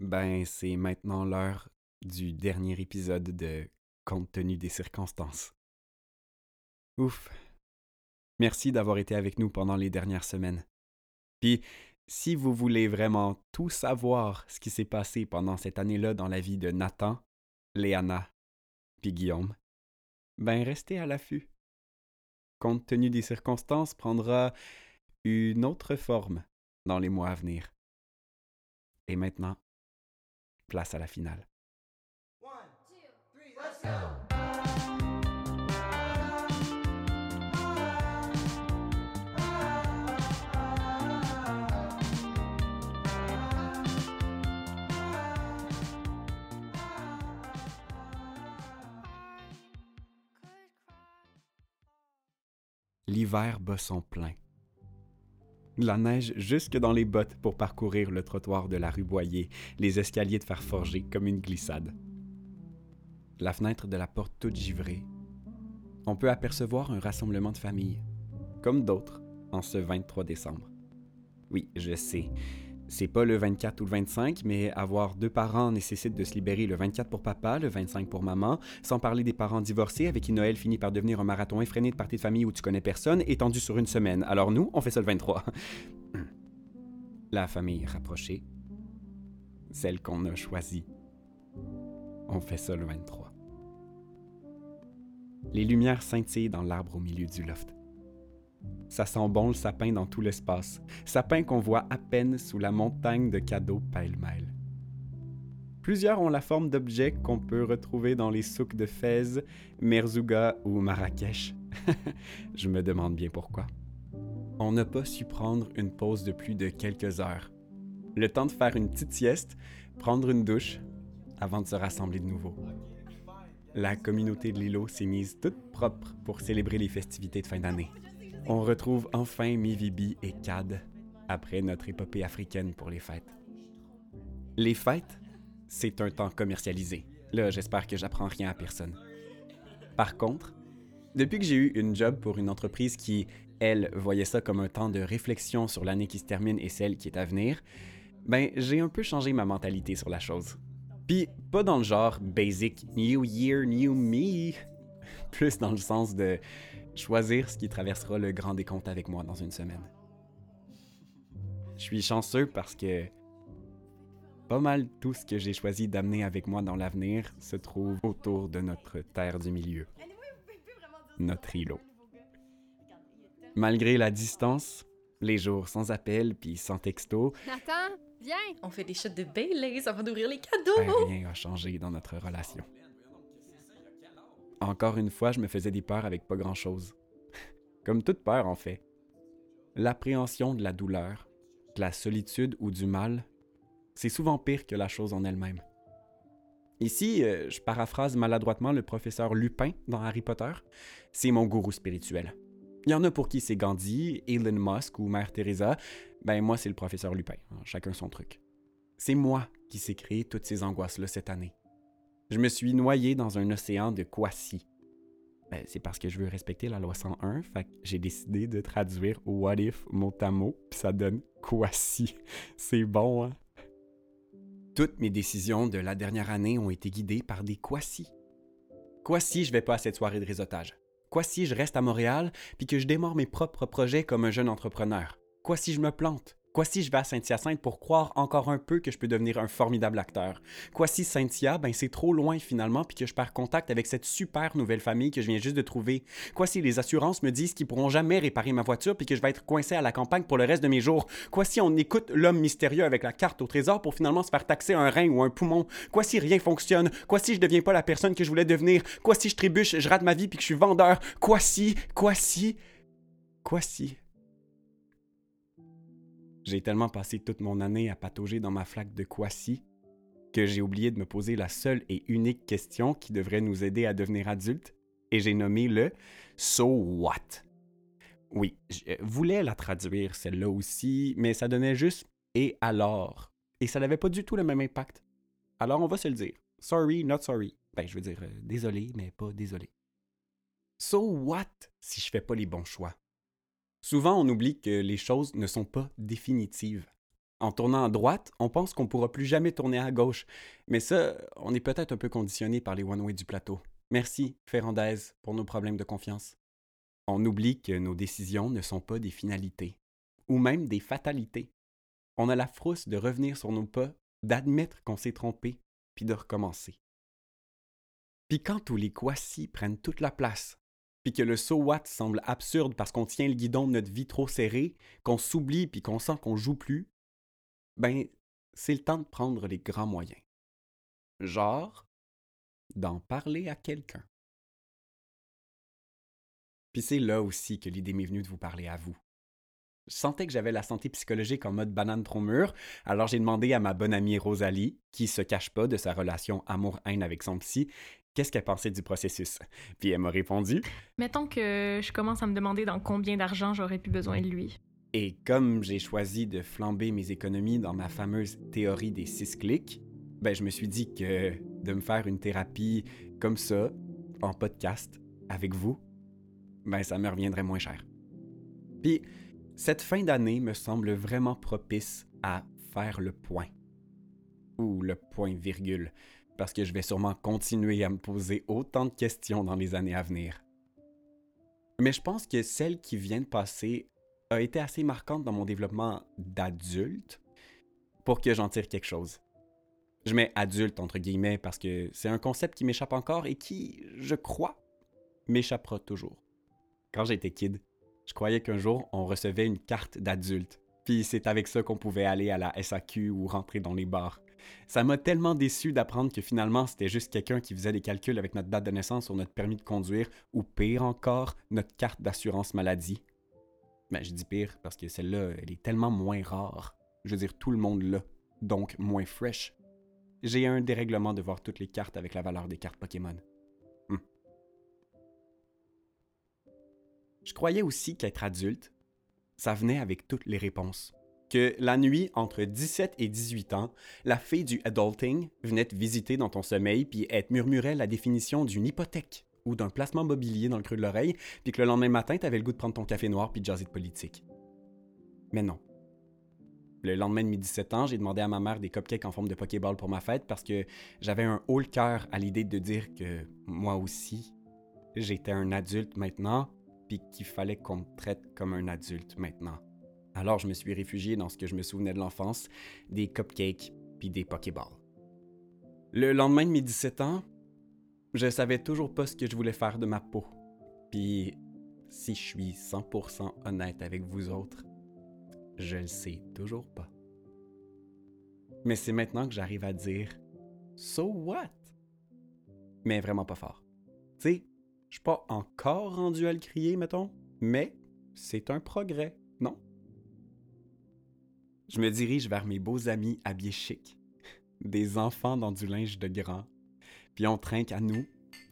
Ben, c'est maintenant l'heure du dernier épisode de Compte tenu des circonstances. Ouf. Merci d'avoir été avec nous pendant les dernières semaines. Puis, si vous voulez vraiment tout savoir ce qui s'est passé pendant cette année-là dans la vie de Nathan, Léana, puis Guillaume, ben restez à l'affût. Compte tenu des circonstances prendra une autre forme dans les mois à venir. Et maintenant, place à la finale. L'hiver bat son plein. La neige jusque dans les bottes pour parcourir le trottoir de la rue Boyer, les escaliers de fer forgé comme une glissade. La fenêtre de la porte toute givrée. On peut apercevoir un rassemblement de famille, comme d'autres, en ce 23 décembre. Oui, je sais, c'est pas le 24 ou le 25, mais avoir deux parents nécessite de se libérer le 24 pour papa, le 25 pour maman, sans parler des parents divorcés avec qui Noël finit par devenir un marathon effréné de parties de famille où tu connais personne, étendu sur une semaine. Alors nous, on fait ça le 23. La famille rapprochée, celle qu'on a choisie, on fait ça le 23. Les lumières scintillent dans l'arbre au milieu du loft. Ça sent bon le sapin dans tout l'espace, sapin qu'on voit à peine sous la montagne de cadeaux pêle-mêle. Plusieurs ont la forme d'objets qu'on peut retrouver dans les souks de Fès, Merzouga ou Marrakech. Je me demande bien pourquoi. On n'a pas su prendre une pause de plus de quelques heures. Le temps de faire une petite sieste, prendre une douche, avant de se rassembler de nouveau. La communauté de l'îlot s'est mise toute propre pour célébrer les festivités de fin d'année. On retrouve enfin Mivibi et Cad après notre épopée africaine pour les fêtes. Les fêtes, c'est un temps commercialisé. Là, j'espère que j'apprends rien à personne. Par contre, depuis que j'ai eu une job pour une entreprise qui, elle, voyait ça comme un temps de réflexion sur l'année qui se termine et celle qui est à venir, ben, j'ai un peu changé ma mentalité sur la chose. Puis, pas dans le genre basic New Year, New Me, plus dans le sens de choisir ce qui traversera le grand décompte avec moi dans une semaine. Je suis chanceux parce que pas mal tout ce que j'ai choisi d'amener avec moi dans l'avenir se trouve autour de notre terre du milieu, notre îlot. Malgré la distance, les jours sans appel puis sans texto, Nathan, viens! On fait des shots de Baileys avant d'ouvrir les cadeaux. ben, rien n'a changé dans notre relation. Encore une fois, je me faisais des peurs avec pas grand-chose. Comme toute peur, en fait. L'appréhension de la douleur, de la solitude ou du mal, c'est souvent pire que la chose en elle-même. Ici, euh, je paraphrase maladroitement le professeur Lupin dans Harry Potter. C'est mon gourou spirituel. Il y en a pour qui c'est Gandhi, Elon Musk ou Mère Teresa. Ben moi, c'est le professeur Lupin. Chacun son truc. C'est moi qui s'est créé toutes ces angoisses-là cette année. Je me suis noyé dans un océan de quasi. Ben, c'est parce que je veux respecter la loi 101, fait j'ai décidé de traduire what if mot à mot, puis ça donne quasi. C'est bon, hein? Toutes mes décisions de la dernière année ont été guidées par des quasi. Quoi si je vais pas à cette soirée de réseautage? Quoi si je reste à Montréal puis que je démarre mes propres projets comme un jeune entrepreneur? Quoi si je me plante? Quoi si je vais à Saint-Hyacinthe pour croire encore un peu que je peux devenir un formidable acteur? Quoi si Saint-Hyacinthe, ben c'est trop loin finalement puis que je perds contact avec cette super nouvelle famille que je viens juste de trouver? Quoi si les assurances me disent qu'ils pourront jamais réparer ma voiture puis que je vais être coincé à la campagne pour le reste de mes jours? Quoi si on écoute l'homme mystérieux avec la carte au trésor pour finalement se faire taxer un rein ou un poumon? Quoi si rien fonctionne? Quoi si je deviens pas la personne que je voulais devenir? Quoi si je trébuche, je rate ma vie puis que je suis vendeur? Quoi si? Quoi si? Quoi si? J'ai tellement passé toute mon année à patauger dans ma flaque de Kwasi que j'ai oublié de me poser la seule et unique question qui devrait nous aider à devenir adultes, et j'ai nommé le So what? Oui, je voulais la traduire celle-là aussi, mais ça donnait juste et alors. Et ça n'avait pas du tout le même impact. Alors on va se le dire. Sorry, not sorry. Ben, je veux dire, euh, désolé, mais pas désolé. So what si je fais pas les bons choix? Souvent, on oublie que les choses ne sont pas définitives. En tournant à droite, on pense qu'on pourra plus jamais tourner à gauche. Mais ça, on est peut-être un peu conditionné par les one-way du plateau. Merci, Ferrandez, pour nos problèmes de confiance. On oublie que nos décisions ne sont pas des finalités, ou même des fatalités. On a la frousse de revenir sur nos pas, d'admettre qu'on s'est trompé, puis de recommencer. Puis quand tous les quasi prennent toute la place, puis que le so what semble absurde parce qu'on tient le guidon de notre vie trop serré, qu'on s'oublie puis qu'on sent qu'on joue plus, ben, c'est le temps de prendre les grands moyens. Genre, d'en parler à quelqu'un. Puis c'est là aussi que l'idée m'est venue de vous parler à vous. Je sentais que j'avais la santé psychologique en mode banane trop mûre, alors j'ai demandé à ma bonne amie Rosalie, qui se cache pas de sa relation amour-haine avec son psy, qu'est-ce qu'elle pensait du processus? Puis elle m'a répondu Mettons que je commence à me demander dans combien d'argent j'aurais pu besoin de lui. Et comme j'ai choisi de flamber mes économies dans ma fameuse théorie des six clics, ben je me suis dit que de me faire une thérapie comme ça, en podcast, avec vous, ben ça me reviendrait moins cher. Puis, cette fin d'année me semble vraiment propice à faire le point. Ou le point virgule, parce que je vais sûrement continuer à me poser autant de questions dans les années à venir. Mais je pense que celle qui vient de passer a été assez marquante dans mon développement d'adulte pour que j'en tire quelque chose. Je mets adulte entre guillemets parce que c'est un concept qui m'échappe encore et qui, je crois, m'échappera toujours. Quand j'étais kid, je croyais qu'un jour on recevait une carte d'adulte, puis c'est avec ça qu'on pouvait aller à la SAQ ou rentrer dans les bars. Ça m'a tellement déçu d'apprendre que finalement c'était juste quelqu'un qui faisait des calculs avec notre date de naissance sur notre permis de conduire ou pire encore, notre carte d'assurance maladie. Ben, je dis pire parce que celle-là, elle est tellement moins rare. Je veux dire, tout le monde l'a, donc moins fresh. J'ai un dérèglement de voir toutes les cartes avec la valeur des cartes Pokémon. Hmm. Je croyais aussi qu'être adulte, ça venait avec toutes les réponses. Que la nuit, entre 17 et 18 ans, la fée du adulting venait te visiter dans ton sommeil puis elle te murmurait la définition d'une hypothèque ou d'un placement mobilier dans le creux de l'oreille, puis que le lendemain matin, t'avais le goût de prendre ton café noir puis de jaser de politique. Mais non. Le lendemain de mes 17 ans, j'ai demandé à ma mère des cupcakes en forme de Pokéball pour ma fête parce que j'avais un haut le cœur à l'idée de dire que moi aussi, j'étais un adulte maintenant, puis qu'il fallait qu'on me traite comme un adulte maintenant. Alors je me suis réfugié dans ce que je me souvenais de l'enfance, des cupcakes puis des Pokéballs. Le lendemain de mes 17 ans, je savais toujours pas ce que je voulais faire de ma peau. Puis, si je suis 100% honnête avec vous autres, je le sais toujours pas. Mais c'est maintenant que j'arrive à dire So what? Mais vraiment pas fort. Tu sais, je suis pas encore rendu à le crier, mettons, mais c'est un progrès? Je me dirige vers mes beaux amis habillés chic, des enfants dans du linge de grand, puis on trinque à nous,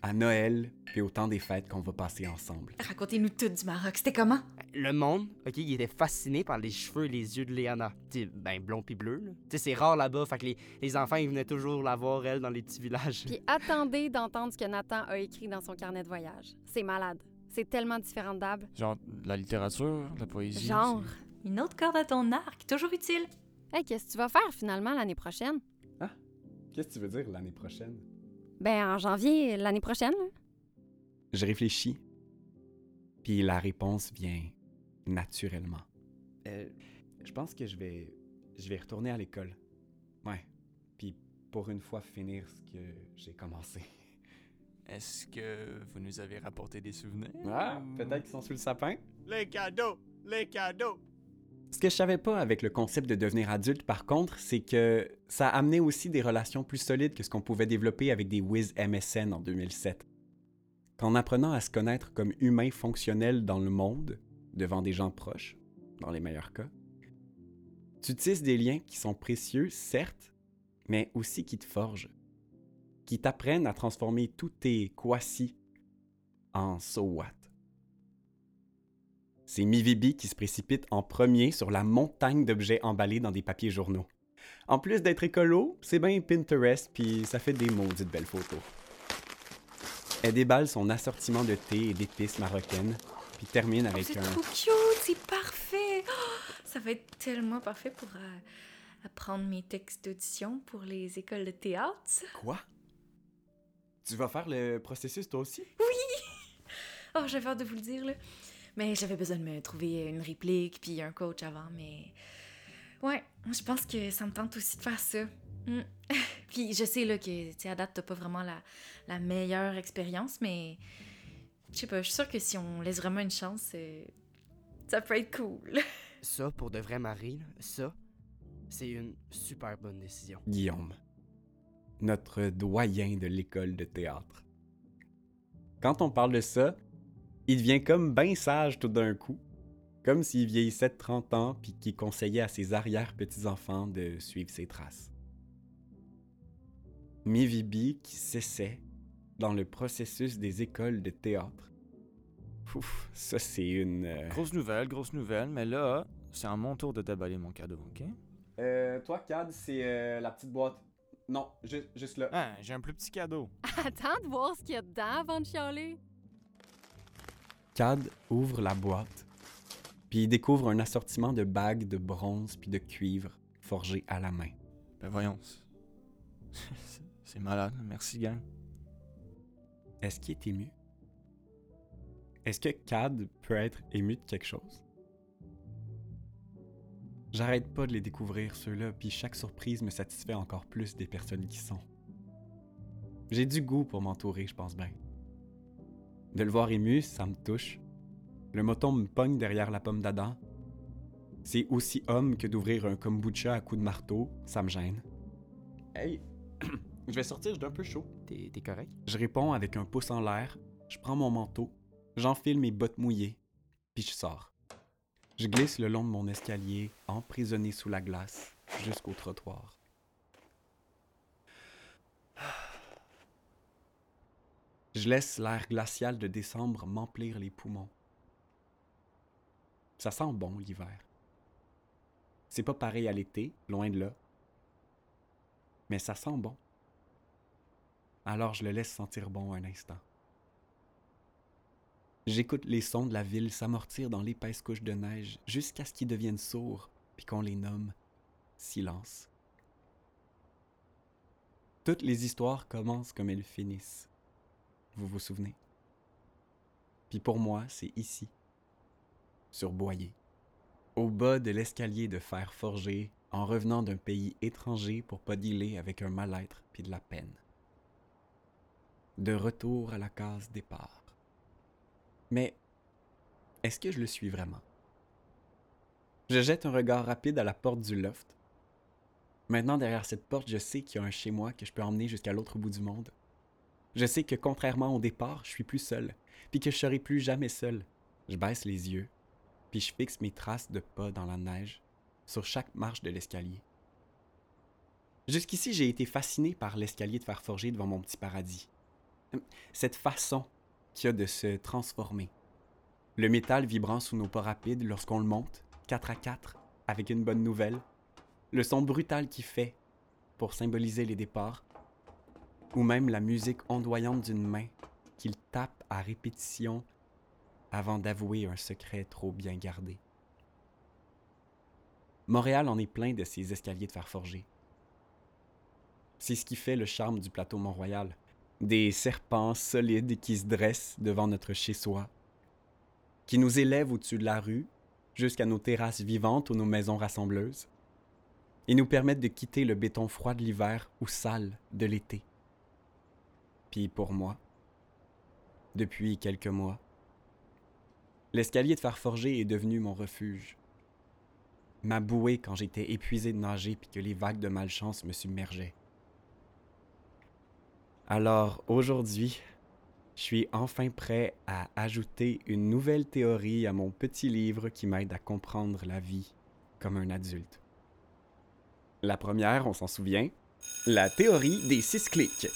à Noël, puis au temps des fêtes qu'on va passer ensemble. Racontez-nous tout du Maroc. C'était comment? Le monde, ok, il était fasciné par les cheveux et les yeux de Léana. Tu sais, ben blond puis bleu, là. Tu sais, c'est rare là-bas, fait que les, les enfants, ils venaient toujours la voir, elle, dans les petits villages. Puis attendez d'entendre ce que Nathan a écrit dans son carnet de voyage. C'est malade. C'est tellement différent Dab. Genre de la littérature, de la poésie. Genre. Une autre corde à ton arc, toujours utile. Hey, qu'est-ce que tu vas faire finalement l'année prochaine? Qu'est-ce que tu veux dire l'année prochaine? Ben, en janvier, l'année prochaine, là. Je réfléchis, puis la réponse vient naturellement. Euh, je pense que je vais, je vais retourner à l'école. Ouais. Puis pour une fois finir ce que j'ai commencé. Est-ce que vous nous avez rapporté des souvenirs? Ah, peut-être qu'ils sont sous le sapin. Les cadeaux! Les cadeaux! Ce que je savais pas avec le concept de devenir adulte, par contre, c'est que ça amenait aussi des relations plus solides que ce qu'on pouvait développer avec des whiz MSN en 2007. Qu'en apprenant à se connaître comme humain fonctionnel dans le monde, devant des gens proches, dans les meilleurs cas, tu tisses des liens qui sont précieux, certes, mais aussi qui te forgent, qui t'apprennent à transformer tous tes quasi en so what. C'est Mivibi qui se précipite en premier sur la montagne d'objets emballés dans des papiers journaux. En plus d'être écolo, c'est bien Pinterest, puis ça fait des maudites belles photos. Elle déballe son assortiment de thé et d'épices marocaines, puis termine Oh, avec c'est un... trop cute, c'est parfait. Oh, ça va être tellement parfait pour euh, apprendre mes textes d'audition pour les écoles de théâtre. Quoi? Tu vas faire le processus toi aussi? Oh, j'avais hâte de vous le dire, là. Mais j'avais besoin de me trouver une réplique puis un coach avant, mais... Ouais, je pense que ça me tente aussi de faire ça. Mm. puis je sais, là, que, tu sais, à date, t'as pas vraiment la, la meilleure expérience, mais... Je sais pas, je suis sûre que si on laisse vraiment une chance, euh, ça peut être cool. Ça, pour de vrai, Marie, là, ça, c'est une super bonne décision. Guillaume, notre doyen de l'école de théâtre. Quand on parle de ça, il devient comme ben sage tout d'un coup, comme s'il vieillissait de 30 ans puis qu'il conseillait à ses arrière-petits-enfants de suivre ses traces. Mivibi qui s'essaie dans le processus des écoles de théâtre. Ouf, ça c'est une... euh, Grosse nouvelle, grosse nouvelle, mais là, c'est à mon tour de déballer mon cadeau, ok? Euh, toi, Cad, c'est euh, la petite boîte. Non, juste là. Ah, j'ai un plus petit cadeau. Attends de voir ce qu'il y a dedans avant de chialer. Cad ouvre la boîte, puis il découvre un assortiment de bagues de bronze puis de cuivre forgées à la main. Ben voyons. c'est- malade, merci gang. Est-ce qu'il est ému? Est-ce que Cad peut être ému de quelque chose? J'arrête pas de les découvrir, ceux-là, puis chaque surprise me satisfait encore plus des personnes qui sont. J'ai du goût pour m'entourer, je pense bien. De le voir ému, ça me touche. Le moton me pogne derrière la pomme d'Adam. C'est aussi homme que d'ouvrir un kombucha à coups de marteau, ça me gêne. Hey, je vais sortir, j'ai un peu chaud. T'es t'es correct? Je réponds avec un pouce en l'air, je prends mon manteau, j'enfile mes bottes mouillées, puis je sors. Je glisse le long de mon escalier, emprisonné sous la glace, jusqu'au trottoir. Je laisse l'air glacial de décembre m'emplir les poumons. Ça sent bon l'hiver. C'est pas pareil à l'été, loin de là. Mais ça sent bon. Alors je le laisse sentir bon un instant. J'écoute les sons de la ville s'amortir dans l'épaisse couche de neige jusqu'à ce qu'ils deviennent sourds, puis qu'on les nomme silence. Toutes les histoires commencent comme elles finissent. Vous vous souvenez? Puis pour moi, c'est ici, sur Boyer, au bas de l'escalier de fer forgé, en revenant d'un pays étranger pour pas dealer avec un mal-être puis de la peine. De retour à la case départ. Mais est-ce que je le suis vraiment? Je jette un regard rapide à la porte du loft. Maintenant, derrière cette porte, je sais qu'il y a un chez moi que je peux emmener jusqu'à l'autre bout du monde. Je sais que contrairement au départ, je suis plus seul, puis que je serai plus jamais seul. Je baisse les yeux, puis je fixe mes traces de pas dans la neige sur chaque marche de l'escalier. Jusqu'ici, j'ai été fasciné par l'escalier de fer forgé devant mon petit paradis. Cette façon qu'il a de se transformer. Le métal vibrant sous nos pas rapides lorsqu'on le monte, 4 à 4, avec une bonne nouvelle. Le son brutal qu'il fait pour symboliser les départs. Ou même la musique ondoyante d'une main qu'il tape à répétition avant d'avouer un secret trop bien gardé. Montréal en est plein de ces escaliers de fer forgé. C'est ce qui fait le charme du plateau Mont-Royal. Des serpents solides qui se dressent devant notre chez-soi, qui nous élèvent au-dessus de la rue, jusqu'à nos terrasses vivantes ou nos maisons rassembleuses, et nous permettent de quitter le béton froid de l'hiver ou sale de l'été. Puis pour moi, depuis quelques mois, l'escalier de fer forgé est devenu mon refuge. Ma bouée quand j'étais épuisé de nager puis que les vagues de malchance me submergeaient. Alors aujourd'hui, je suis enfin prêt à ajouter une nouvelle théorie à mon petit livre qui m'aide à comprendre la vie comme un adulte. La première, on s'en souvient, la théorie des six clics.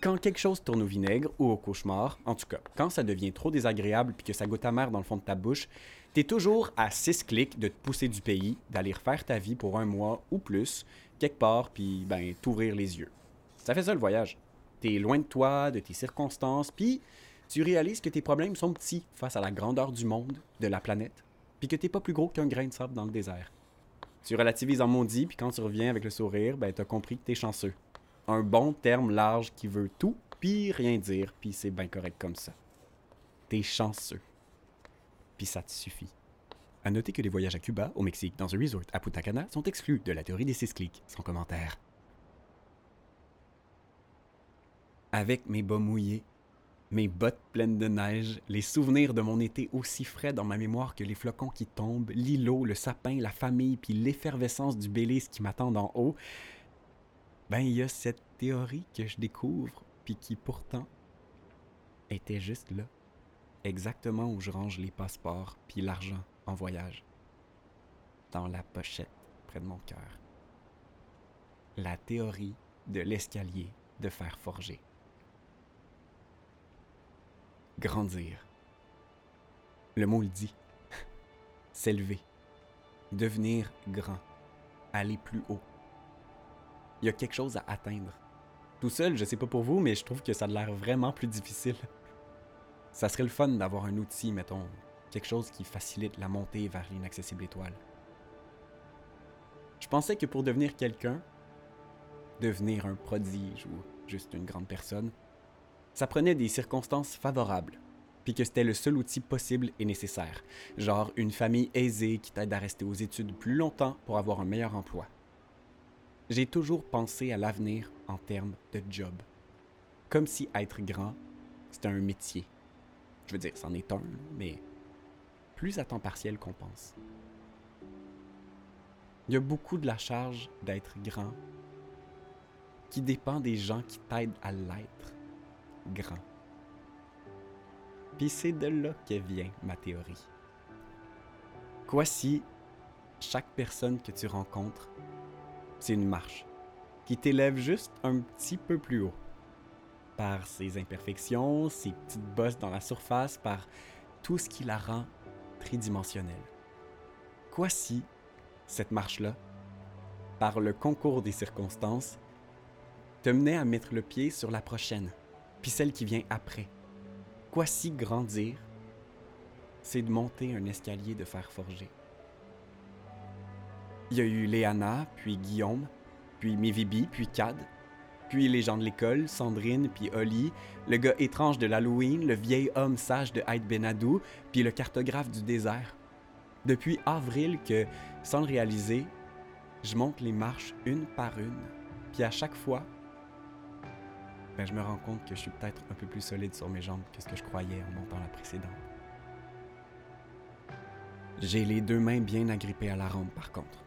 Quand quelque chose tourne au vinaigre ou au cauchemar, en tout cas, quand ça devient trop désagréable puis que ça goûte amer dans le fond de ta bouche, t'es toujours à six clics de te pousser du pays, d'aller refaire ta vie pour un mois ou plus, quelque part, puis ben, t'ouvrir les yeux. Ça fait ça le voyage. T'es loin de toi, de tes circonstances, puis tu réalises que tes problèmes sont petits face à la grandeur du monde, de la planète, puis que t'es pas plus gros qu'un grain de sable dans le désert. Tu relativises en maudit, puis quand tu reviens avec le sourire, ben t'as compris que t'es chanceux. Un bon terme large qui veut tout, puis rien dire, puis c'est bien correct comme ça. T'es chanceux. Puis ça te suffit. À noter que les voyages à Cuba, au Mexique, dans un resort à Punta Cana sont exclus de la théorie des six clics, sans commentaire. Avec mes bas mouillés, mes bottes pleines de neige, les souvenirs de mon été aussi frais dans ma mémoire que les flocons qui tombent, l'îlot, le sapin, la famille, puis l'effervescence du Belize qui m'attend en haut, ben il y a cette théorie que je découvre, puis qui pourtant était juste là, exactement où je range les passeports puis l'argent en voyage, dans la pochette près de mon cœur. La théorie de l'escalier de fer forgé. Grandir. Le mot le dit. S'élever. Devenir grand. Aller plus haut. Il y a quelque chose à atteindre. Tout seul, je sais pas pour vous, mais je trouve que ça a l'air vraiment plus difficile. Ça serait le fun d'avoir un outil, mettons, quelque chose qui facilite la montée vers l'inaccessible étoile. Je pensais que pour devenir quelqu'un, devenir un prodige ou juste une grande personne, ça prenait des circonstances favorables, puis que c'était le seul outil possible et nécessaire, genre une famille aisée qui t'aide à rester aux études plus longtemps pour avoir un meilleur emploi. J'ai toujours pensé à l'avenir en termes de job, comme si être grand, c'était un métier. Je veux dire, c'en est un, mais plus à temps partiel qu'on pense. Il y a beaucoup de la charge d'être grand qui dépend des gens qui t'aident à l'être grand. Puis c'est de là que vient ma théorie. Quoi si chaque personne que tu rencontres, c'est une marche qui t'élève juste un petit peu plus haut. Par ses imperfections, ses petites bosses dans la surface, par tout ce qui la rend tridimensionnelle. Quoi si cette marche-là, par le concours des circonstances, te menait à mettre le pied sur la prochaine, puis celle qui vient après? Quoi si grandir, c'est de monter un escalier de fer forgé? Il y a eu Léana, puis Guillaume, puis Mivibi, puis Cad, puis les gens de l'école, Sandrine, puis Oli, le gars étrange de l'Halloween, le vieil homme sage de Haït Benadou, puis le cartographe du désert. Depuis avril que, sans le réaliser, je monte les marches une par une, puis à chaque fois, ben, je me rends compte que je suis peut-être un peu plus solide sur mes jambes que ce que je croyais en montant la précédente. J'ai les deux mains bien agrippées à la rampe par contre.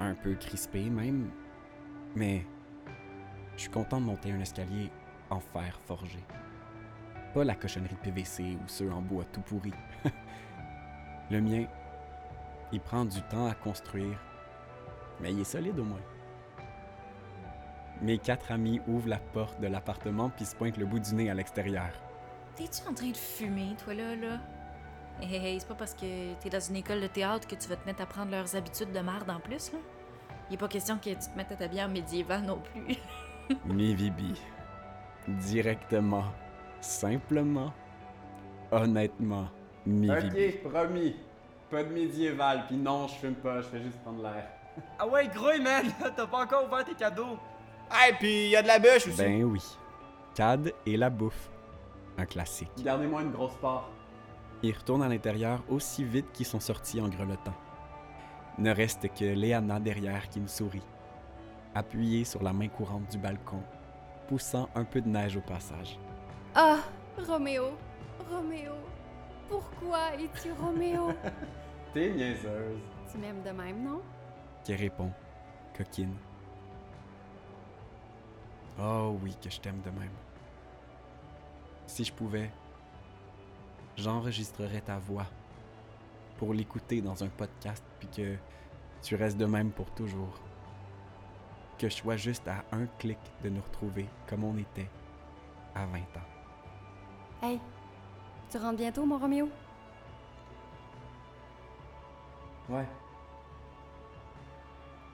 Un peu crispées même, mais je suis content de monter un escalier en fer forgé. Pas la cochonnerie de PVC ou ceux en bois tout pourri. Le mien, il prend du temps à construire, mais il est solide au moins. Mes quatre amis ouvrent la porte de l'appartement puis se pointent le bout du nez à l'extérieur. T'es-tu en train de fumer, toi, là, là? Hé, hé, hé, c'est pas parce que t'es dans une école de théâtre que tu vas te mettre à prendre leurs habitudes de merde en plus, là? Il est pas question que tu te mettes à t'habiller en médiéval non plus. Mivibi. Directement. Simplement. Honnêtement. Mivibi. Ok, promis. Pas de médiéval, puis non, je fume pas, je fais juste prendre l'air. Ah ouais, gros, man! T'as pas encore ouvert tes cadeaux! Hey, puis y a de la bûche aussi. Ben oui. Cad et la bouffe. Un classique. Gardez-moi une grosse part. Ils retournent à l'intérieur aussi vite qu'ils sont sortis en grelottant. Ne reste que Léana derrière qui me sourit, appuyée sur la main courante du balcon, poussant un peu de neige au passage. Ah, Roméo, Roméo, pourquoi es-tu Roméo? T'es niaiseuse. tu m'aimes de même, non? Qui répond, coquine. Oh oui, que je t'aime de même. Si je pouvais, j'enregistrerais ta voix pour l'écouter dans un podcast puis que tu restes de même pour toujours. Que je sois juste à un clic de nous retrouver comme on était à 20 ans. Hey, tu rentres bientôt, mon Roméo? Ouais.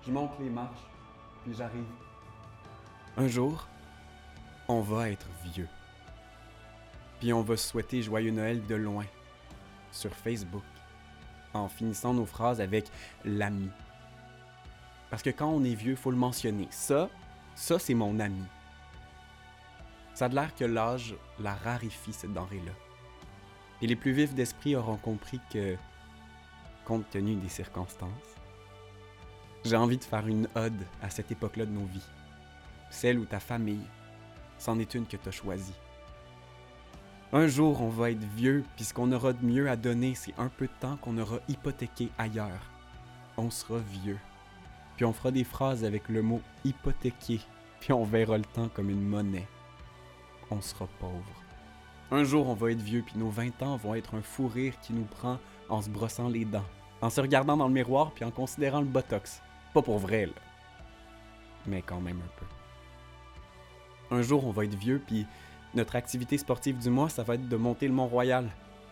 Je monte les marches, puis j'arrive. Un jour, on va être vieux. Puis on va souhaiter joyeux Noël de loin, sur Facebook, en finissant nos phrases avec l'ami, Parce que quand on est vieux, faut le mentionner. Ça, ça, c'est mon ami. Ça a l'air que l'âge la raréfie, cette denrée-là. Et les plus vifs d'esprit auront compris que, compte tenu des circonstances, j'ai envie de faire une ode à cette époque-là de nos vies. Celle où ta famille, c'en est une que tu as choisie. Un jour, on va être vieux, puis ce qu'on aura de mieux à donner, c'est un peu de temps qu'on aura hypothéqué ailleurs. On sera vieux. Puis on fera des phrases avec le mot hypothéquer, puis on verra le temps comme une monnaie. On sera pauvre. Un jour, on va être vieux, puis nos 20 ans vont être un fou rire qui nous prend en se brossant les dents, en se regardant dans le miroir, puis en considérant le botox. Pas pour vrai, là. Mais quand même un peu. Un jour, on va être vieux, puis notre activité sportive du mois, ça va être de monter le Mont-Royal,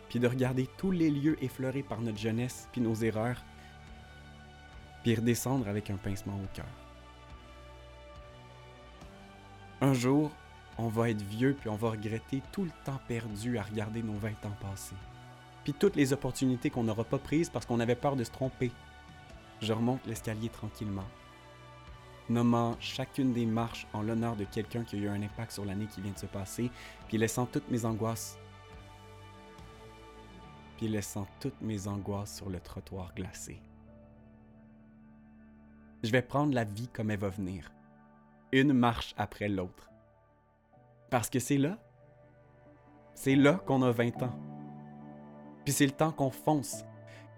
puis de regarder tous les lieux effleurés par notre jeunesse, puis nos erreurs, puis redescendre avec un pincement au cœur. Un jour, on va être vieux, puis on va regretter tout le temps perdu à regarder nos 20 ans passés. Puis toutes les opportunités qu'on n'aura pas prises parce qu'on avait peur de se tromper. Je remonte l'escalier tranquillement, nommant chacune des marches en l'honneur de quelqu'un qui a eu un impact sur l'année qui vient de se passer, puis laissant toutes mes angoisses. Puis laissant toutes mes angoisses sur le trottoir glacé. Je vais prendre la vie comme elle va venir, une marche après l'autre. Parce que c'est là, c'est là qu'on a 20 ans. Puis c'est le temps qu'on fonce,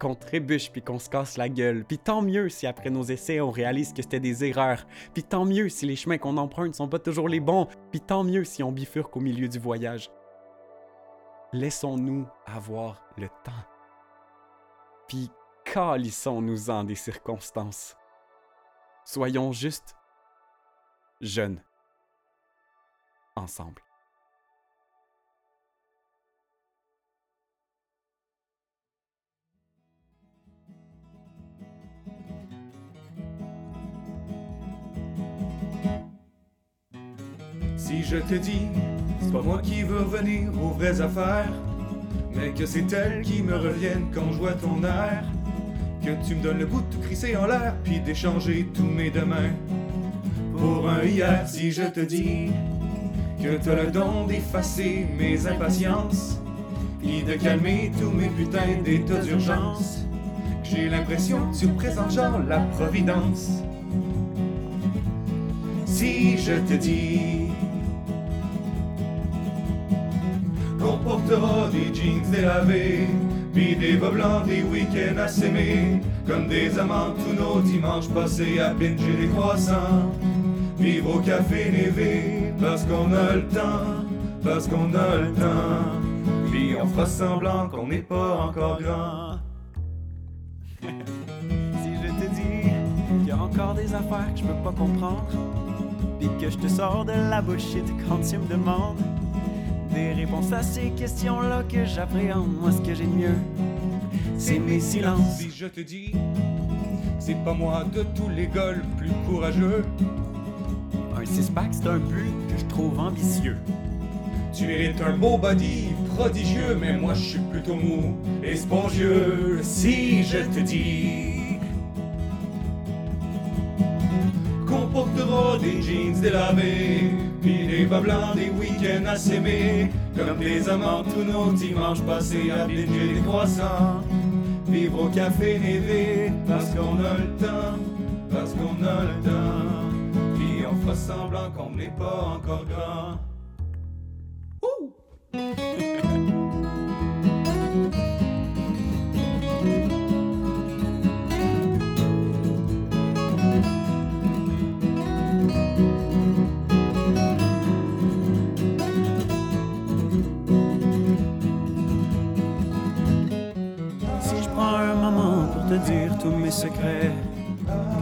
qu'on trébuche puis qu'on se casse la gueule. Puis tant mieux si après nos essais on réalise que c'était des erreurs. Puis tant mieux si les chemins qu'on emprunte sont pas toujours les bons. Puis tant mieux si on bifurque au milieu du voyage. Laissons-nous avoir le temps. Puis calissons-nous-en des circonstances. Soyons juste jeunes. Ensemble. Si je te dis, c'est pas moi qui veux revenir aux vraies affaires, mais que c'est elles qui me reviennent quand je vois ton air, que tu me donnes le goût de tout crisser en l'air, puis d'échanger tous mes demain pour un hier. Si je te dis que t'as le don d'effacer mes impatiences, puis de calmer tous mes putains d'états d'urgence, j'ai l'impression que tu genre la providence. Si je te dis des jeans délavés, puis des bas blancs, des week-ends à s'aimer, comme des amants tous nos dimanches passés à binger des croissants, vivre au café Névé, parce qu'on a le temps, parce qu'on a le temps, puis on fera semblant qu'on n'est pas encore grand. Si je te dis qu'il y a encore des affaires que je peux pas comprendre, puis que je te sors de la bullshit quand tu me demandes des réponses à ces questions-là que j'appréhende, moi ce que j'ai de mieux, c'est mes silences. Si je te dis, c'est pas moi de tous les gars le plus courageux, Un six-pack, c'est un but que je trouve ambitieux. tu mérites un beau body prodigieux, mais moi je suis plutôt mou et spongieux. Si je te dis qu'on portera des jeans délavés, puis des bas blancs, des à s'aimer, comme des amants tous nos dimanches passés à binger des croissants, vivre au café Névé, parce qu'on a le temps, parce qu'on a le temps, puis on fera semblant qu'on n'est pas encore grand. Dire tous mes secrets,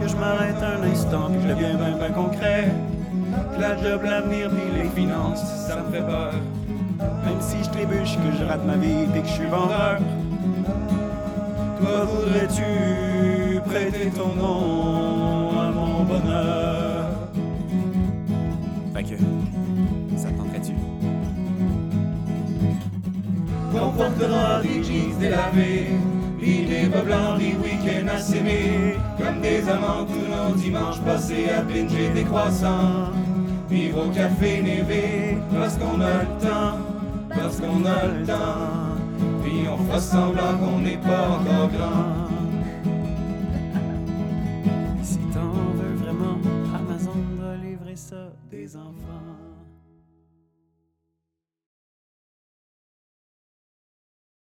que je m'arrête un instant puis que je deviens bien ben concret, que la job, l'avenir puis les finances, ça me fait peur. Même si je trébuche, que je rate ma vie puis que je suis vendeur, toi voudrais-tu prêter ton nom à mon bonheur? Fait que, ça tenterait-tu? qu'on portera des jeans délavés, des bas blancs, des week-ends à s'aimer. Comme des amants tous nos dimanches passés à binger des croissants. Vivre au café névé, parce qu'on a le temps, parce qu'on a le temps. Puis on fera semblant qu'on n'est pas encore grand.